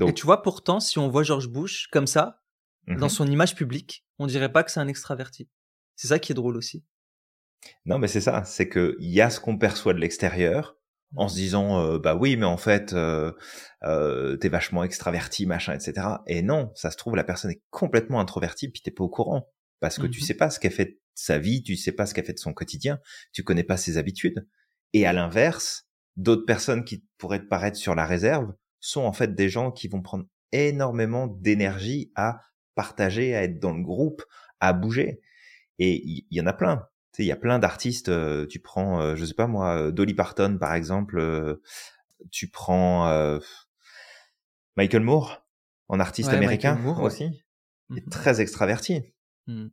Et tu vois, pourtant, si on voit George Bush comme ça, dans mmh son image publique, on dirait pas que c'est un extraverti. C'est ça qui est drôle aussi. Non, mais c'est ça. C'est que il y a ce qu'on perçoit de l'extérieur en se disant, euh, bah oui, mais en fait, euh, euh, t'es vachement extraverti, machin, etc. Et non, ça se trouve, la personne est complètement introvertie, puis t'es pas au courant. Parce que tu mmh sais pas ce qu'elle fait de sa vie, tu sais pas ce qu'elle fait de son quotidien, tu connais pas ses habitudes. Et à l'inverse, d'autres personnes qui pourraient te paraître sur la réserve sont en fait des gens qui vont prendre énormément d'énergie à partager, à être dans le groupe, à bouger. Et il y, en a plein. Tu sais, il y a plein d'artistes. Euh, tu prends, euh, je sais pas moi, euh, Dolly Parton par exemple. tu prends Michael Moore, en artiste américain aussi, est mmh très extraverti. Mmh.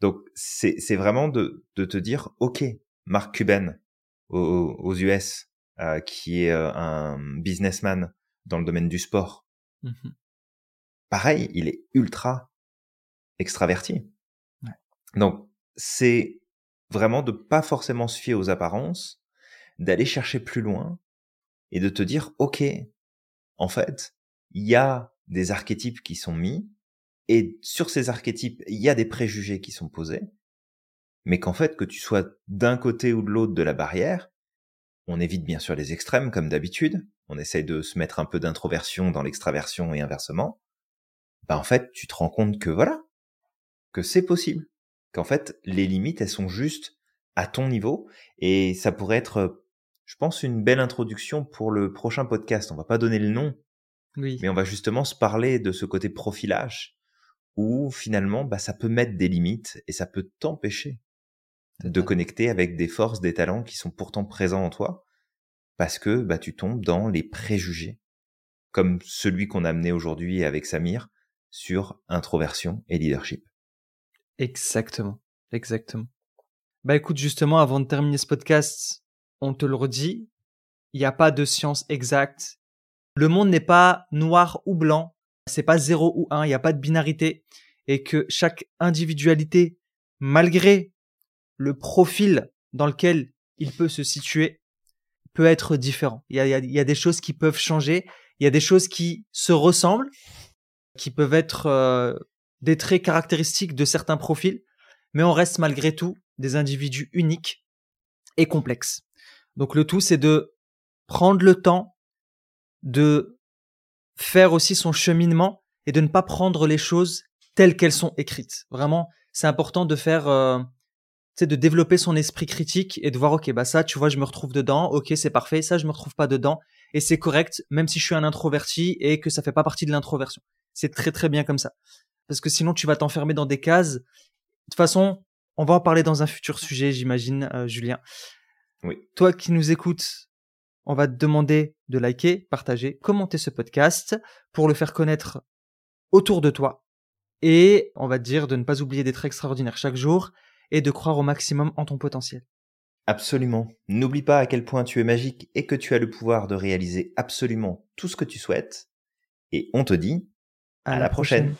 Donc c'est vraiment de, de te dire, ok, Mark Cuban aux, aux US, euh, qui est euh, un businessman dans le domaine du sport. Mmh Pareil, il est ultra extraverti. Donc, c'est vraiment de pas forcément se fier aux apparences, d'aller chercher plus loin et de te dire, OK, en fait, il y a des archétypes qui sont mis et sur ces archétypes, il y a des préjugés qui sont posés, mais qu'en fait, que tu sois d'un côté ou de l'autre de la barrière, on évite bien sûr les extrêmes comme d'habitude. On essaye de se mettre un peu d'introversion dans l'extraversion et inversement. Bah en fait, tu te rends compte que voilà, que c'est possible, qu'en fait les limites elles sont juste à ton niveau et ça pourrait être je pense, une belle introduction pour le prochain podcast. On va pas donner le nom, oui. mais on va justement se parler de ce côté profilage où finalement, bah, ça peut mettre des limites et ça peut t'empêcher de connecter avec des forces, des talents qui sont pourtant présents en toi parce que bah, tu tombes dans les préjugés comme celui qu'on a amené aujourd'hui avec Samir sur introversion et leadership. Exactement, exactement. Bah écoute, justement, avant de terminer ce podcast, on te le redit, il n'y a pas de science exacte. Le monde n'est pas noir ou blanc, c'est pas zéro ou un, il n'y a pas de binarité, et que chaque individualité, malgré le profil dans lequel il peut se situer, peut être différent. Il y a, des choses qui peuvent changer, il y a des choses qui se ressemblent, qui peuvent être euh, des traits caractéristiques de certains profils, mais on reste malgré tout des individus uniques et complexes. Donc le tout, c'est de prendre le temps de faire aussi son cheminement et de ne pas prendre les choses telles qu'elles sont écrites. Vraiment, c'est important de faire, euh, de développer son esprit critique et de voir, ok, bah ça, tu vois, je me retrouve dedans, ok, c'est parfait, ça, je me retrouve pas dedans, et c'est correct, même si je suis un introverti et que ça fait pas partie de l'introversion. C'est très très bien comme ça. Parce que sinon, tu vas t'enfermer dans des cases. De toute façon, on va en parler dans un futur sujet, j'imagine, euh, Julien. Oui. Toi qui nous écoutes, on va te demander de liker, partager, commenter ce podcast pour le faire connaître autour de toi. Et on va te dire de ne pas oublier d'être extraordinaire chaque jour et de croire au maximum en ton potentiel. Absolument. N'oublie pas à quel point tu es magique et que tu as le pouvoir de réaliser absolument tout ce que tu souhaites. Et on te dit à, la, prochaine.